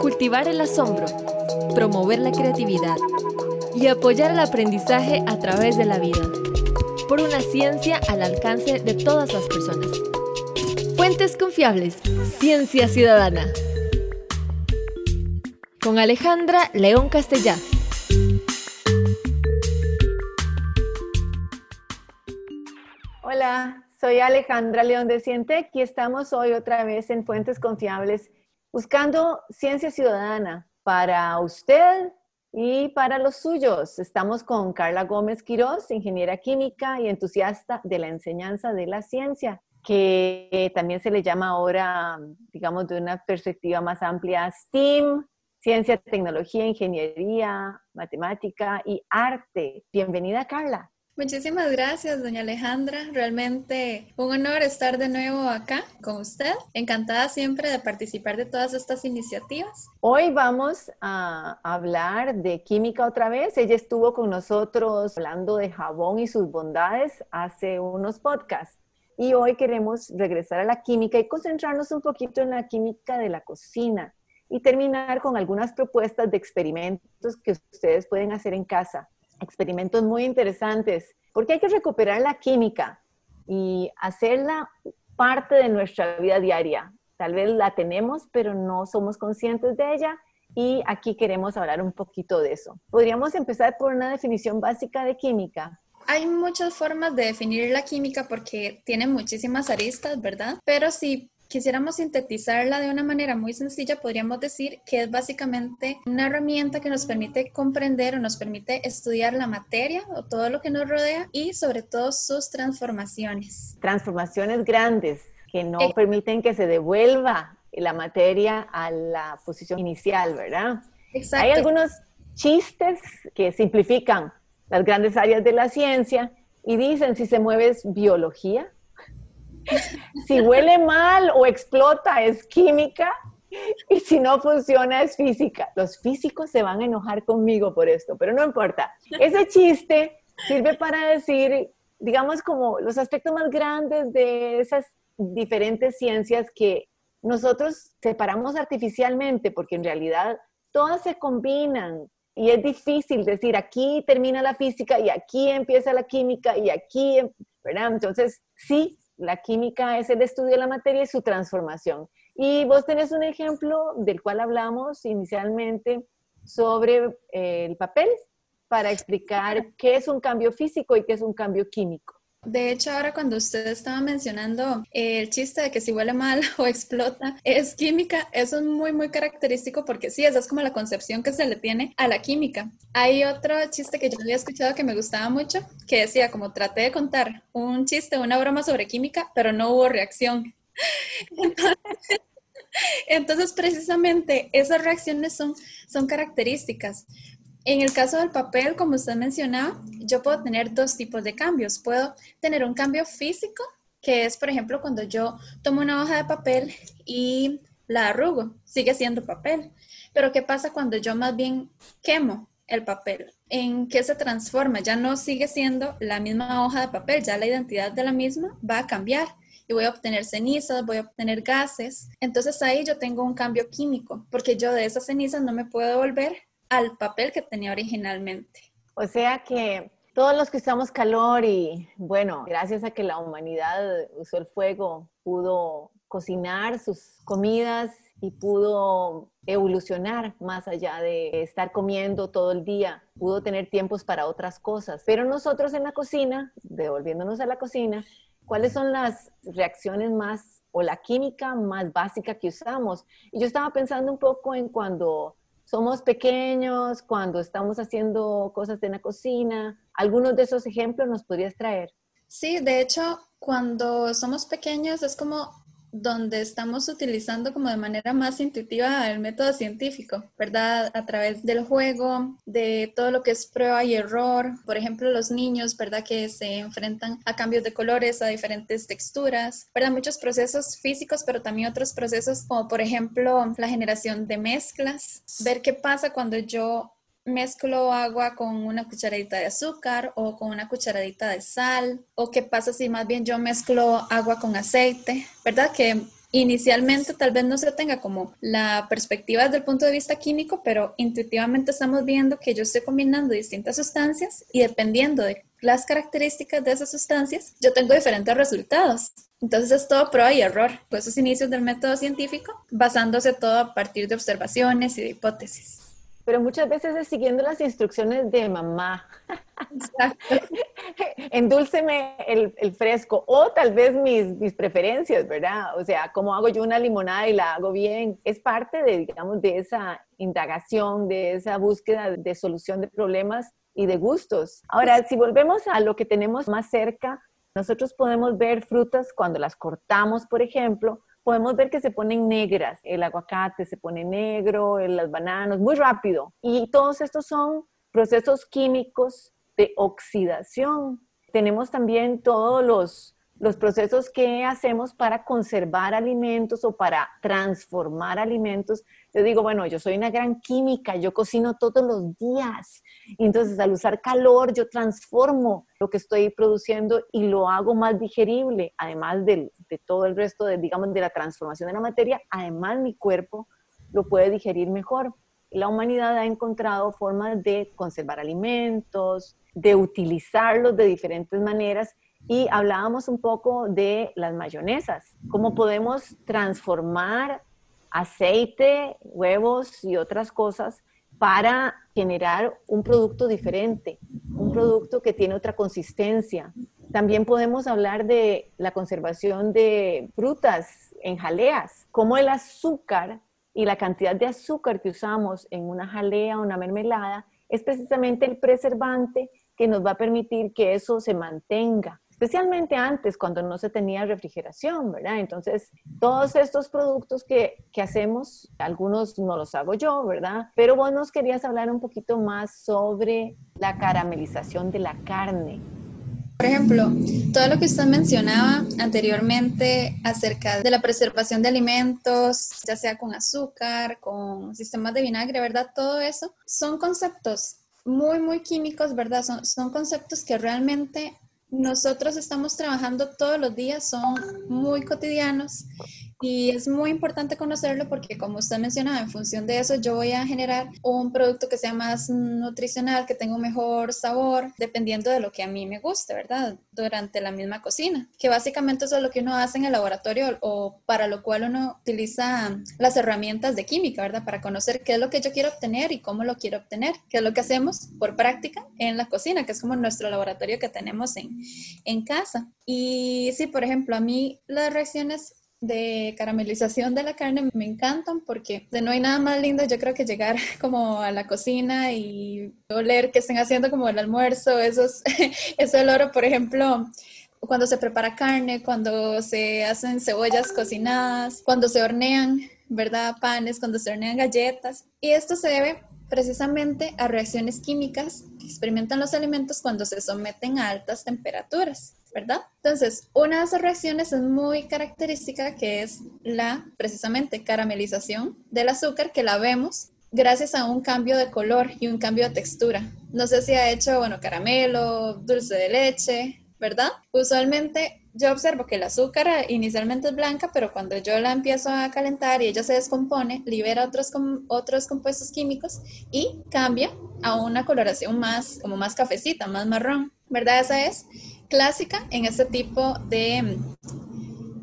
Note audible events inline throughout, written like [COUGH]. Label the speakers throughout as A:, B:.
A: cultivar el asombro, promover la creatividad y apoyar el aprendizaje a través de la vida, por una ciencia al alcance de todas las personas. Fuentes confiables, ciencia ciudadana. Con Alejandra León Castellá.
B: Hola, soy Alejandra León de Cientec y estamos hoy otra vez en Fuentes Confiables buscando ciencia ciudadana para usted y para los suyos. Estamos con Carla Gómez Quirós, ingeniera química y entusiasta de la enseñanza de la ciencia, que también se le llama ahora, digamos, de una perspectiva más amplia, STEAM, ciencia, tecnología, ingeniería, matemática y arte. Bienvenida, Carla.
C: Muchísimas gracias, doña Alejandra. Realmente un honor estar de nuevo acá con usted. Encantada siempre de participar de todas estas iniciativas.
B: Hoy vamos a hablar de química otra vez. Ella estuvo con nosotros hablando de jabón y sus bondades hace unos podcasts. Y hoy queremos regresar a la química y concentrarnos un poquito en la química de la cocina y terminar con algunas propuestas de experimentos que ustedes pueden hacer en casa experimentos muy interesantes, porque hay que recuperar la química y hacerla parte de nuestra vida diaria. Tal vez la tenemos, pero no somos conscientes de ella y aquí queremos hablar un poquito de eso. Podríamos empezar por una definición básica de química.
C: Hay muchas formas de definir la química porque tiene muchísimas aristas, ¿verdad? Pero si quisiéramos sintetizarla de una manera muy sencilla, podríamos decir que es básicamente una herramienta que nos permite comprender o nos permite estudiar la materia o todo lo que nos rodea y sobre todo sus transformaciones.
B: Transformaciones grandes que no eh. permiten que se devuelva la materia a la posición inicial, ¿verdad? Exacto. Hay algunos chistes que simplifican las grandes áreas de la ciencia y dicen si se mueve es biología, si huele mal o explota es química y si no funciona es física. Los físicos se van a enojar conmigo por esto, pero no importa. Ese chiste sirve para decir, digamos, como los aspectos más grandes de esas diferentes ciencias que nosotros separamos artificialmente, porque en realidad todas se combinan y es difícil decir aquí termina la física y aquí empieza la química y aquí, ¿verdad? Entonces, sí, la química es el estudio de la materia y su transformación. Y vos tenés un ejemplo del cual hablamos inicialmente sobre eh, el papel para explicar qué es un cambio físico y qué es un cambio químico.
C: De hecho, ahora cuando usted estaba mencionando el chiste de que si huele mal [LAUGHS] o explota es química, eso es muy, muy característico porque sí, esa es como la concepción que se le tiene a la química. Hay otro chiste que yo había escuchado que me gustaba mucho, que decía como traté de contar un chiste, una broma sobre química, pero no hubo reacción. [LAUGHS] [LAUGHS] Entonces, precisamente esas reacciones son, son características. En el caso del papel, como usted mencionaba, yo puedo tener dos tipos de cambios. Puedo tener un cambio físico, que es, por ejemplo, cuando yo tomo una hoja de papel y la arrugo, sigue siendo papel. Pero ¿qué pasa cuando yo más bien quemo el papel? ¿En qué se transforma? Ya no sigue siendo la misma hoja de papel, ya la identidad de la misma va a cambiar y voy a obtener cenizas, voy a obtener gases. Entonces ahí yo tengo un cambio químico, porque yo de esas cenizas no me puedo volver al papel que tenía originalmente.
B: O sea que todos los que usamos calor y bueno, gracias a que la humanidad usó el fuego, pudo cocinar sus comidas y pudo evolucionar más allá de estar comiendo todo el día, pudo tener tiempos para otras cosas. Pero nosotros en la cocina, devolviéndonos a la cocina, ¿cuáles son las reacciones más o la química más básica que usamos? Y yo estaba pensando un poco en cuando somos pequeños, cuando estamos haciendo cosas en la cocina. ¿Algunos de esos ejemplos nos podrías traer?
C: Sí, de hecho, cuando somos pequeños es como donde estamos utilizando como de manera más intuitiva el método científico, ¿verdad? A través del juego, de todo lo que es prueba y error. Por ejemplo, los niños, ¿verdad? Que se enfrentan a cambios de colores, a diferentes texturas, ¿verdad? Muchos procesos físicos, pero también otros procesos como, por ejemplo, la generación de mezclas, ver qué pasa cuando yo mezclo agua con una cucharadita de azúcar o con una cucharadita de sal, o qué pasa si más bien yo mezclo agua con aceite, ¿verdad? Que inicialmente tal vez no se tenga como la perspectiva desde el punto de vista químico, pero intuitivamente estamos viendo que yo estoy combinando distintas sustancias y dependiendo de las características de esas sustancias, yo tengo diferentes resultados. Entonces es todo prueba y error, pues esos inicios del método científico, basándose todo a partir de observaciones y de hipótesis.
B: Pero muchas veces es siguiendo las instrucciones de mamá. [LAUGHS] Endúlceme el, el, fresco o tal vez mis, mis preferencias, ¿verdad? O sea, cómo hago yo una limonada y la hago bien. Es parte de, digamos, de esa indagación, de esa búsqueda de solución de problemas y de gustos. Ahora, si volvemos a lo que tenemos más cerca, nosotros podemos ver frutas cuando las cortamos, por ejemplo, podemos ver que se ponen negras. El aguacate se pone negro, las bananas, muy rápido. Y todos estos son procesos químicos de oxidación. Tenemos también todos los los procesos que hacemos para conservar alimentos o para transformar alimentos. Yo digo, bueno, yo soy una gran química, yo cocino todos los días. Entonces al usar calor, yo transformo lo que estoy produciendo y lo hago más digerible, además de, de todo el resto, de, digamos, de la transformación de la materia, además mi cuerpo lo puede digerir mejor. La humanidad ha encontrado formas de conservar alimentos, de utilizarlos de diferentes maneras y hablábamos un poco de las mayonesas, cómo podemos transformar aceite, huevos y otras cosas para generar un producto diferente, un producto que tiene otra consistencia. También podemos hablar de la conservación de frutas en jaleas, como el azúcar y la cantidad de azúcar que usamos en una jalea o una mermelada es precisamente el preservante que nos va a permitir que eso se mantenga especialmente antes cuando no se tenía refrigeración, ¿verdad? Entonces, todos estos productos que, que, hacemos, algunos no los hago yo, ¿verdad? Pero vos nos querías hablar un poquito más sobre la caramelización de la carne.
C: Por ejemplo, todo lo que usted mencionaba anteriormente acerca de la preservación de alimentos, ya sea con azúcar, con sistemas de vinagre, ¿verdad? Todo eso son conceptos muy, muy químicos, ¿verdad? Son, son conceptos que realmente nosotros estamos trabajando todos los días, son muy cotidianos y es muy importante conocerlo porque como usted mencionaba, en función de eso yo voy a generar un producto que sea más nutricional, que tenga un mejor sabor, dependiendo de lo que a mí me guste, ¿verdad? Durante la misma cocina, que básicamente eso es lo que uno hace en el laboratorio o para lo cual uno utiliza las herramientas de química, ¿verdad? Para conocer qué es lo que yo quiero obtener y cómo lo quiero obtener, qué es lo que hacemos por práctica en la cocina, que es como nuestro laboratorio que tenemos en, en casa. Y sí, por ejemplo, a mí las reacciones de caramelización de la carne me encantan porque no hay nada más lindo yo creo que llegar [LAUGHS] como a la cocina y oler que estén haciendo como el almuerzo, esos, [LAUGHS] ese olor, por ejemplo, cuando se prepara carne, cuando se hacen cebollas cocinadas, cuando se hornean, ¿verdad? Panes, cuando se hornean galletas. Y esto se debe precisamente a reacciones químicas experimentan los alimentos cuando se someten a altas temperaturas. ¿verdad? Entonces, una de esas reacciones es muy característica que es la precisamente caramelización del azúcar que la vemos gracias a un cambio de color y un cambio de textura. No sé si ha hecho, bueno, caramelo, dulce de leche, ¿verdad? Usualmente yo observo que el azúcar inicialmente es blanca, pero cuando yo la empiezo a calentar y ella se descompone, libera otros, otros compuestos químicos y cambia a una coloración más, como más cafecita, más marrón, ¿verdad? Esa es clásica en este tipo de,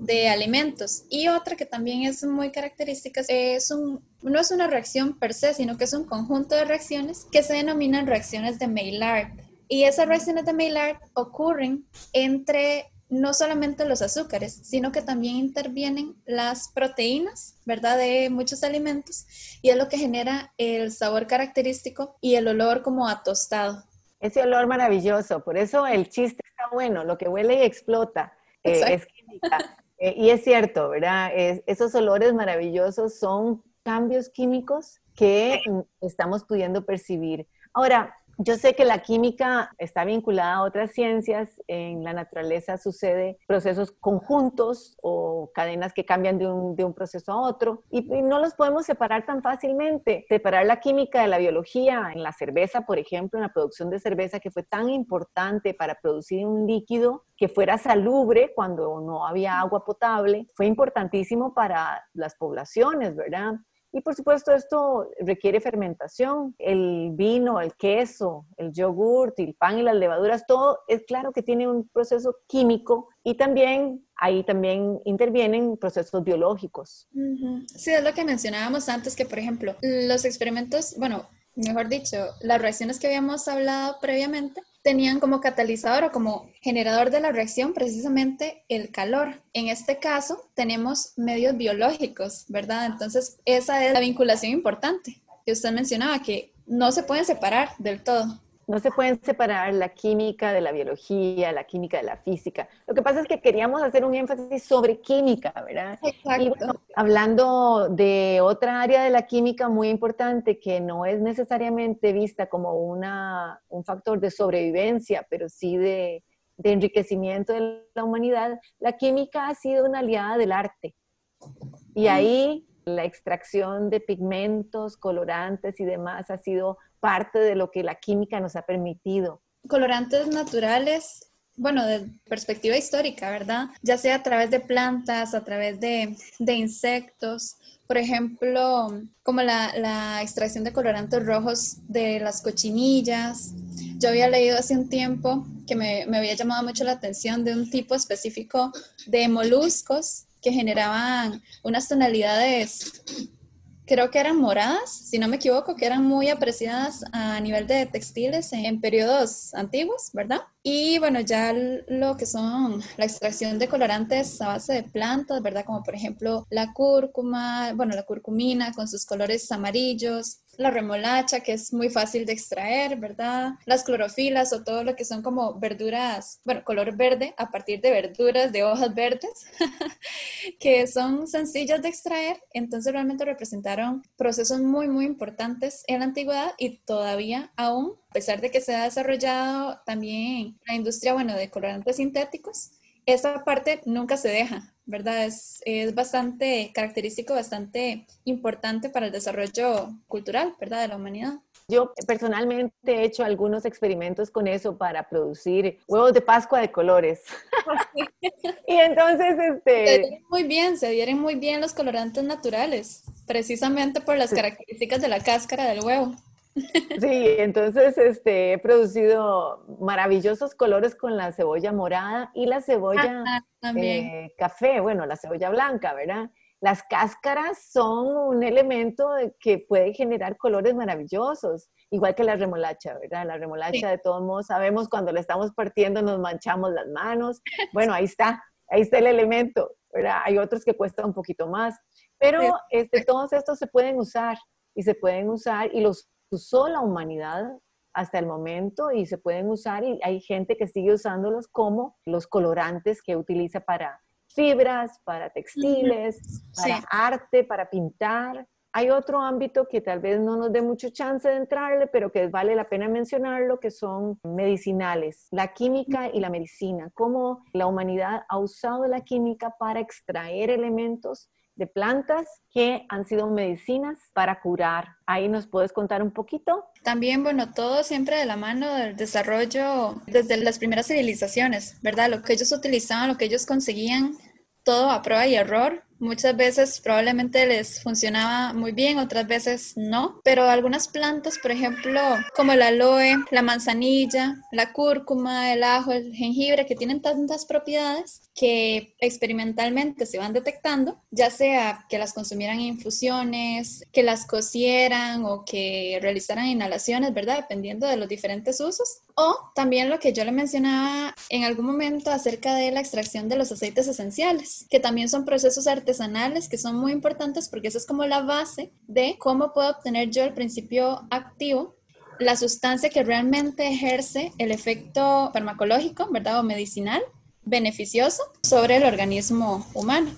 C: de alimentos. Y otra que también es muy característica es un, no es una reacción per se, sino que es un conjunto de reacciones que se denominan reacciones de Maillard. Y esas reacciones de Maillard ocurren entre no solamente los azúcares, sino que también intervienen las proteínas, ¿verdad? De muchos alimentos y es lo que genera el sabor característico y el olor como a tostado.
B: Ese olor maravilloso, por eso el chiste está bueno, lo que huele y explota eh, es química. Eh, y es cierto, ¿verdad? esos olores maravillosos son cambios químicos que estamos pudiendo percibir. Ahora, Yo sé que la química está vinculada a otras ciencias. En la naturaleza sucede procesos conjuntos o cadenas que cambian de un, proceso a otro y, no los podemos separar tan fácilmente. Separar la química de la biología en la cerveza, por ejemplo, en la producción de cerveza que fue tan importante para producir un líquido que fuera salubre cuando no había agua potable, fue importantísimo para las poblaciones, ¿verdad? Y por supuesto esto requiere fermentación. El vino, el queso, el yogurt, el pan y las levaduras, todo es claro que tiene un proceso químico y también ahí también intervienen procesos biológicos.
C: Sí, es lo que mencionábamos antes, que por ejemplo los experimentos, bueno, mejor dicho, las reacciones que habíamos hablado previamente tenían como catalizador o como generador de la reacción precisamente el calor. En este caso tenemos medios biológicos, ¿verdad? Entonces esa es la vinculación importante que usted mencionaba, que no se pueden separar del todo
B: no se pueden separar la química de la biología, la química de la física. Lo que pasa es que queríamos hacer un énfasis sobre química, ¿verdad? Exacto. hablando de otra área de la química muy importante que no es necesariamente vista como una, un factor de sobrevivencia, pero sí de, de enriquecimiento de la humanidad, la química ha sido una aliada del arte. Y ahí la extracción de pigmentos, colorantes y demás ha sido parte de lo que la química nos ha permitido.
C: Colorantes naturales, bueno, de perspectiva histórica, ¿verdad? Ya sea a través de plantas, a través de, insectos, por ejemplo, como la, extracción de colorantes rojos de las cochinillas. Yo había leído hace un tiempo que me, había llamado mucho la atención de un tipo específico de moluscos que generaban unas tonalidades creo que eran moradas, si no me equivoco, que eran muy apreciadas a nivel de textiles en periodos antiguos, ¿verdad? Y bueno, ya lo que son la extracción de colorantes a base de plantas, ¿verdad? Como por ejemplo la cúrcuma, bueno, la curcumina con sus colores amarillos, la remolacha, que es muy fácil de extraer, ¿verdad? Las clorofilas o todo lo que son como verduras, bueno, color verde a partir de verduras de hojas verdes, [LAUGHS] que son sencillas de extraer. Entonces realmente representaron procesos muy, muy importantes en la antigüedad y todavía aún a pesar de que se ha desarrollado también la industria, bueno, de colorantes sintéticos, esta parte nunca se deja, ¿verdad? Es, es, bastante característico, bastante importante para el desarrollo cultural, ¿verdad? De la humanidad.
B: Yo personalmente he hecho algunos experimentos con eso para producir huevos de Pascua de colores. [LAUGHS] y entonces, este...
C: Se adhieren muy bien, se adhieren muy bien los colorantes naturales, precisamente por las características de la cáscara del huevo.
B: Sí, entonces este, he producido maravillosos colores con la cebolla morada y la cebolla eh, café, bueno, la cebolla blanca, ¿verdad? Las cáscaras son un elemento que puede generar colores maravillosos, igual que la remolacha, ¿verdad? La remolacha de todos modos sabemos cuando la estamos partiendo nos manchamos las manos. Bueno, ahí está, ahí está el elemento, ¿verdad? Hay otros que cuestan un poquito más, pero este, todos estos se pueden usar y se pueden usar y los usó la humanidad hasta el momento y se pueden usar y hay gente que sigue usándolos como los colorantes que utiliza para fibras, para textiles, para arte, para pintar. Hay otro ámbito que tal vez no nos dé mucho chance de entrarle, pero que vale la pena mencionarlo, que son medicinales, la química y la medicina, cómo la humanidad ha usado la química para extraer elementos de plantas que han sido medicinas para curar. Ahí nos puedes contar un poquito.
C: También, bueno, todo siempre de la mano del desarrollo desde las primeras civilizaciones, ¿verdad? Lo que ellos utilizaban, lo que ellos conseguían, todo a prueba y error, Muchas veces probablemente les funcionaba muy bien, otras veces no, pero algunas plantas, por ejemplo, como el aloe, la manzanilla, la cúrcuma, el ajo, el jengibre, que tienen tantas propiedades que experimentalmente se van detectando, ya sea que las consumieran en infusiones, que las cocieran o que realizaran inhalaciones, ¿verdad? Dependiendo de los diferentes usos. O también lo que yo le mencionaba en algún momento acerca de la extracción de los aceites esenciales, que también son procesos artesanales que son muy importantes porque esa es como la base de cómo puedo obtener yo el principio activo la sustancia que realmente ejerce el efecto farmacológico, ¿verdad? O medicinal beneficioso sobre el organismo humano.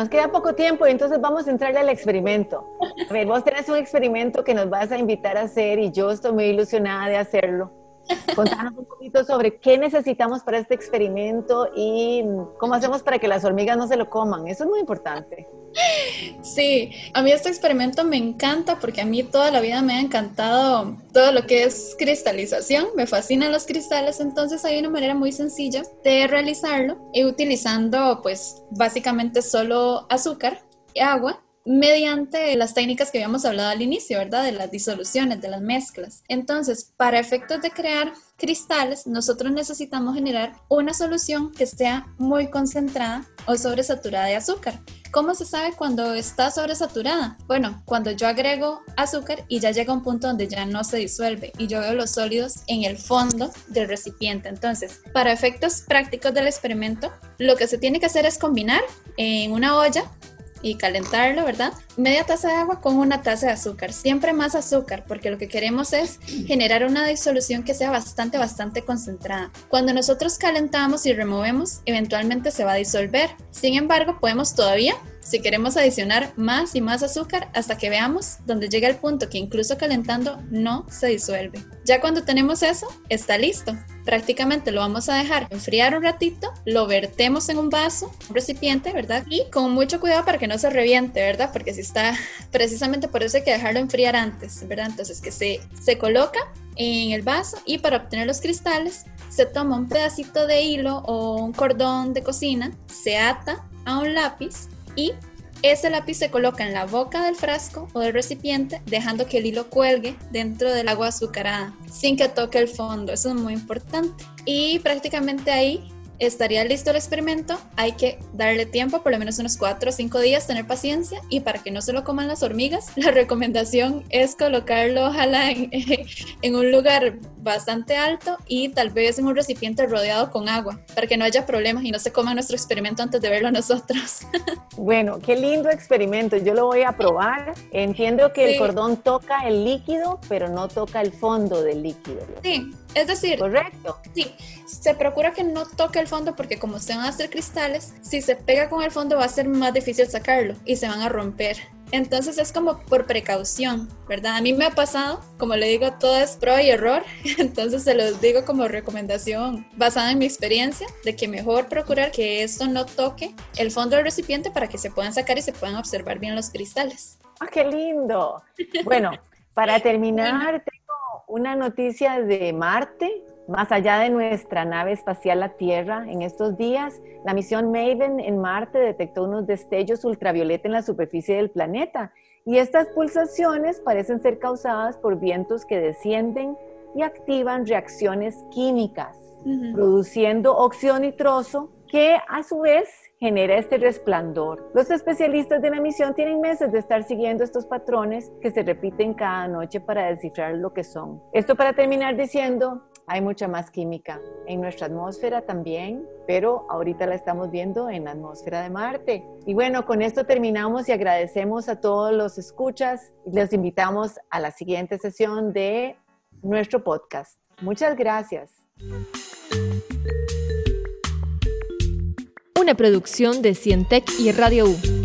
B: Nos queda poco tiempo y entonces vamos a entrarle al experimento. A ver, vos tenés un experimento que nos vas a invitar a hacer y yo estoy muy ilusionada de hacerlo. Contanos un poquito sobre qué necesitamos para este experimento y cómo hacemos para que las hormigas no se lo coman. Eso es muy importante.
C: Sí, a mí este experimento me encanta porque a mí toda la vida me ha encantado todo lo que es cristalización, me fascinan los cristales, entonces hay una manera muy sencilla de realizarlo y utilizando pues básicamente solo azúcar y agua mediante las técnicas que habíamos hablado al inicio, ¿verdad? De las disoluciones, de las mezclas. Entonces, para efectos de crear cristales, nosotros necesitamos generar una solución que sea muy concentrada o sobresaturada de azúcar. ¿Cómo se sabe cuando está sobresaturada? Bueno, cuando yo agrego azúcar y ya llega un punto donde ya no se disuelve y yo veo los sólidos en el fondo del recipiente. Entonces, para efectos prácticos del experimento, lo que se tiene que hacer es combinar en una olla y calentarlo, ¿verdad? Media taza de agua con una taza de azúcar, siempre más azúcar, porque lo que queremos es generar una disolución que sea bastante, bastante concentrada. Cuando nosotros calentamos y removemos, eventualmente se va a disolver. Sin embargo, podemos todavía si queremos adicionar más y más azúcar hasta que veamos donde llega el punto que incluso calentando no se disuelve. Ya cuando tenemos eso, está listo. Prácticamente lo vamos a dejar enfriar un ratito, lo vertemos en un vaso, un recipiente, ¿verdad? Y con mucho cuidado para que no se reviente, ¿verdad? Porque si está, precisamente por eso hay que dejarlo enfriar antes, ¿verdad? Entonces que se, se coloca en el vaso y para obtener los cristales se toma un pedacito de hilo o un cordón de cocina, se ata a un lápiz y ese lápiz se coloca en la boca del frasco o del recipiente, dejando que el hilo cuelgue dentro del agua azucarada, sin que toque el fondo. Eso es muy importante. Y prácticamente ahí estaría listo el experimento, hay que darle tiempo, por lo menos unos 4 o 5 días, tener paciencia y para que no se lo coman las hormigas, [LAUGHS] la recomendación es colocarlo ojalá en, [LAUGHS] en, un lugar bastante alto y tal vez en un recipiente rodeado con agua, para que no haya problemas y no se coman nuestro experimento antes de verlo nosotros. [LAUGHS]
B: Bueno, qué lindo experimento, yo lo voy a probar. Entiendo que el cordón toca el líquido, pero no toca el fondo del líquido.
C: Sí, es decir,
B: correcto.
C: Sí, se procura que no toque el fondo porque como se van a hacer cristales, si se pega con el fondo va a ser más difícil sacarlo y se van a romper. Entonces es como por precaución, ¿verdad? A mí me ha pasado, como le digo, todo es prueba y error, [LAUGHS] entonces se los digo como recomendación basada en mi experiencia de que mejor procurar que esto no toque el fondo del recipiente para que se puedan sacar y se puedan observar bien los cristales.
B: ¡Ah, qué lindo! Bueno, para [LAUGHS] terminar, una noticia de Marte. Más allá de nuestra nave espacial La Tierra, en estos días, la misión Maven en Marte detectó unos destellos ultravioleta en la superficie del planeta y estas pulsaciones parecen ser causadas por vientos que descienden y activan reacciones químicas, produciendo óxido nitroso que a su vez genera este resplandor. Los especialistas de la misión tienen meses de estar siguiendo estos patrones que se repiten cada noche para descifrar lo que son. Esto para terminar diciendo, hay mucha más química en nuestra atmósfera también, pero ahorita la estamos viendo en la atmósfera de Marte. Y bueno, con esto terminamos y agradecemos a todos los escuchas. Les invitamos a la siguiente sesión de nuestro podcast. Muchas gracias.
A: Una producción de Cientec y Radio U.